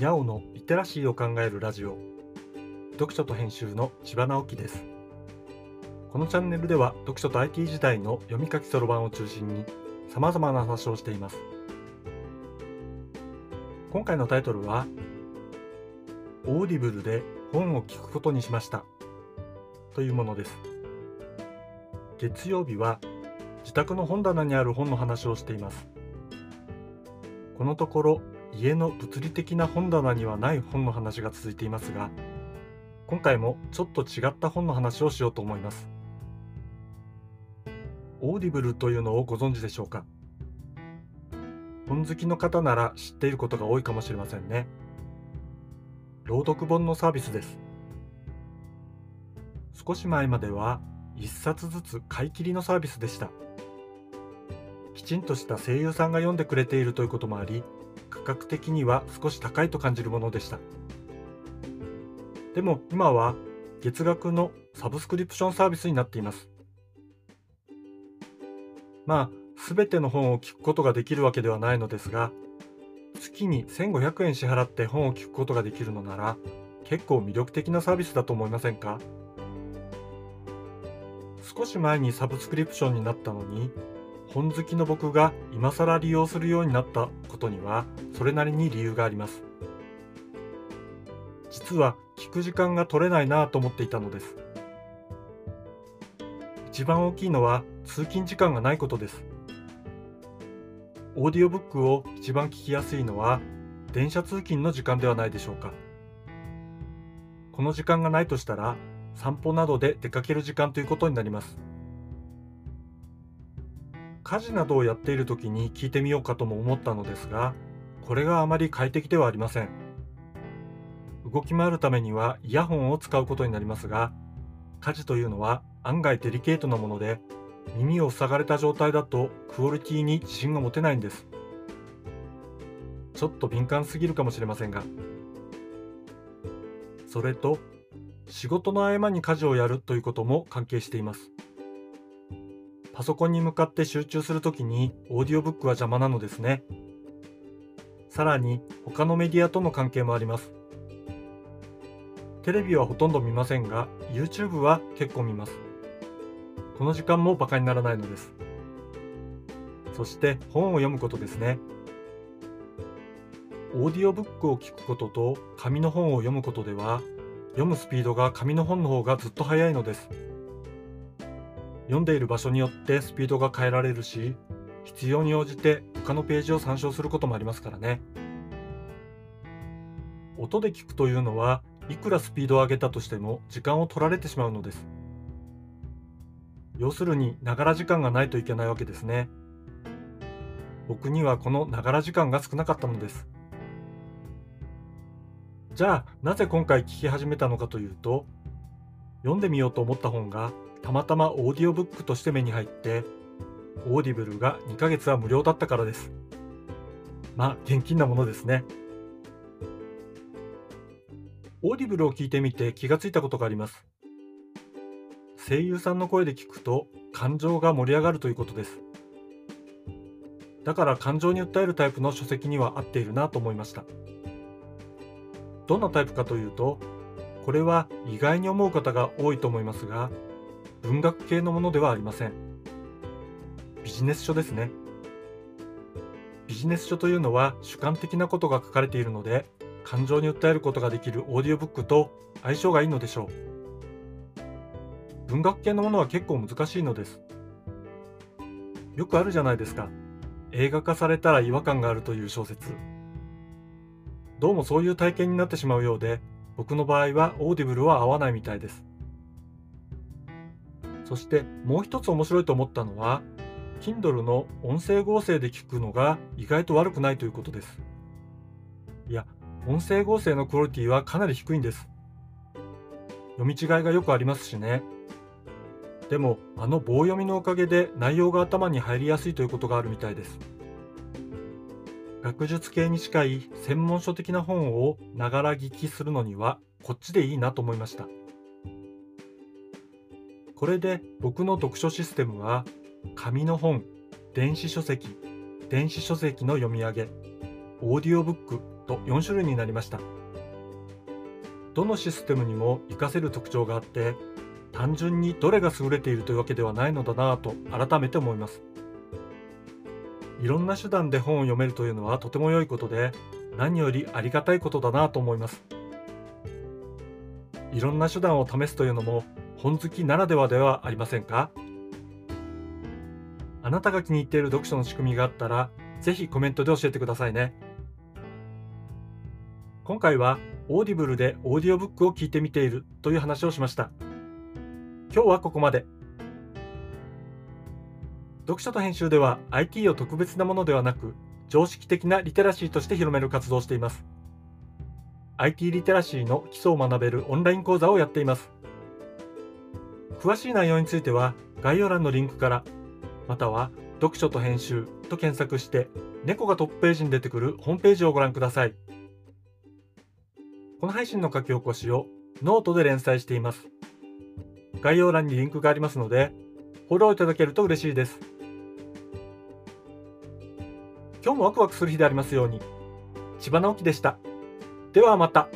にゃおのリテラシーを考えるラジオ。読書と編集の千葉直樹です。このチャンネルでは読書と IT 時代の読み書きそろばんを中心に様々な話をしています。今回のタイトルはオーディブルで本を聞くことにしました。というものです。月曜日は自宅の本棚にある本の話をしています。このところ家の物理的な本棚にはない本の話が続いていますが今回もちょっと違った本の話をしようと思います。オーディブルというのをご存知でしょうか？本好きの方なら知っていることが多いかもしれませんね。朗読本のサービスです。少し前までは1冊ずつ買い切りのサービスでした。きちんとした声優さんが読んでくれているということもあり価格的には少し高いと感じるものでした。でも今は月額のサブスクリプションサービスになっています。まあ全ての本を聞くことができるわけではないのですが月に1500円支払って本を聞くことができるのなら結構魅力的なサービスだと思いませんか？少し前にサブスクリプションになったのに本好きの僕が今更利用するようになったことにはそれなりに理由があります。実は聞く時間が取れないなと思っていたのです。一番大きいのは通勤時間がないことです。オーディオブックを一番聞きやすいのは電車通勤の時間ではないでしょうか。この時間がないとしたら散歩などで出かける時間ということになります。家事などをやっている時に聞いてみようかとも思ったのですがこれがあまり快適ではありません。動き回るためにはイヤホンを使うことになりますが家事というのは案外デリケートなもので耳を塞がれた状態だとクオリティに自信が持てないんです。ちょっと敏感すぎるかもしれませんが。それと仕事の合間に家事をやるということも関係しています。パソコンに向かって集中するときにオーディオブックは邪魔なのですね。さらに他のメディアとの関係もあります。テレビはほとんど見ませんが YouTube は結構見ます。この時間もバカにならないのです。そして本を読むことですね。オーディオブックを聞くことと紙の本を読むことでは読むスピードが紙の本の方がずっと速いのです。読んでいる場所によってスピードが変えられるし必要に応じて他のページを参照することもありますからね。音で聞くというのはいくらスピードを上げたとしても時間を取られてしまうのです。要するにながら時間がないといけないわけですね。僕にはこのながら時間が少なかったのです。じゃあなぜ今回聞き始めたのかというと読んでみようと思った本がたまたまオーディオブックとして目に入ってオーディブルが2ヶ月は無料だったからです。まあ現金なものですね。オーディブルを聞いてみて気がついたことがあります。声優さんの声で聞くと感情が盛り上がるということです。だから感情に訴えるタイプの書籍には合っているなと思いました。どんなタイプかというとこれは意外に思う方が多いと思いますが文学系のものではありません。ビジネス書ですね。ビジネス書というのは主観的なことが書かれているので感情に訴えることができるオーディオブックと相性がいいのでしょう。文学系のものは結構難しいのです。よくあるじゃないですか。映画化されたら違和感があるという小説。どうもそういう体験になってしまうようで僕の場合はオーディブルは合わないみたいです。そしてもう一つ面白いと思ったのは Kindle の音声合成で聞くのが意外と悪くないということです。いや音声合成のクオリティはかなり低いんです。読み違いがよくありますしね。でもあの棒読みのおかげで内容が頭に入りやすいということがあるみたいです。学術系に近い専門書的な本をながら聞きするのにはこっちでいいなと思いました。これで僕の読書システムは紙の本、電子書籍、電子書籍の読み上げ、オーディオブックと4種類になりました。どのシステムにも活かせる特徴があって単純にどれが優れているというわけではないのだなぁと改めて思います。いろんな手段で本を読めるというのはとても良いことで何よりありがたいことだなと思います。いろんな手段を試すというのも本好きならではではありませんか？あなたが気に入っている読書の仕組みがあったらぜひコメントで教えてくださいね。今回は Audibleでオーディオブックを聞いてみているという話をしました。今日はここまで。読書と編集では IT を特別なものではなく常識的なリテラシーとして広める活動をしています。IT リテラシーの基礎を学べるオンライン講座をやっています。詳しい内容については概要欄のリンクからまたは読書と編集と検索して猫がトップページに出てくるホームページをご覧ください。この配信の書き起こしをノートで連載しています。概要欄にリンクがありますのでフォローいただけると嬉しいです。今日もワクワクする日でありますように。千葉直樹でした。ではまた。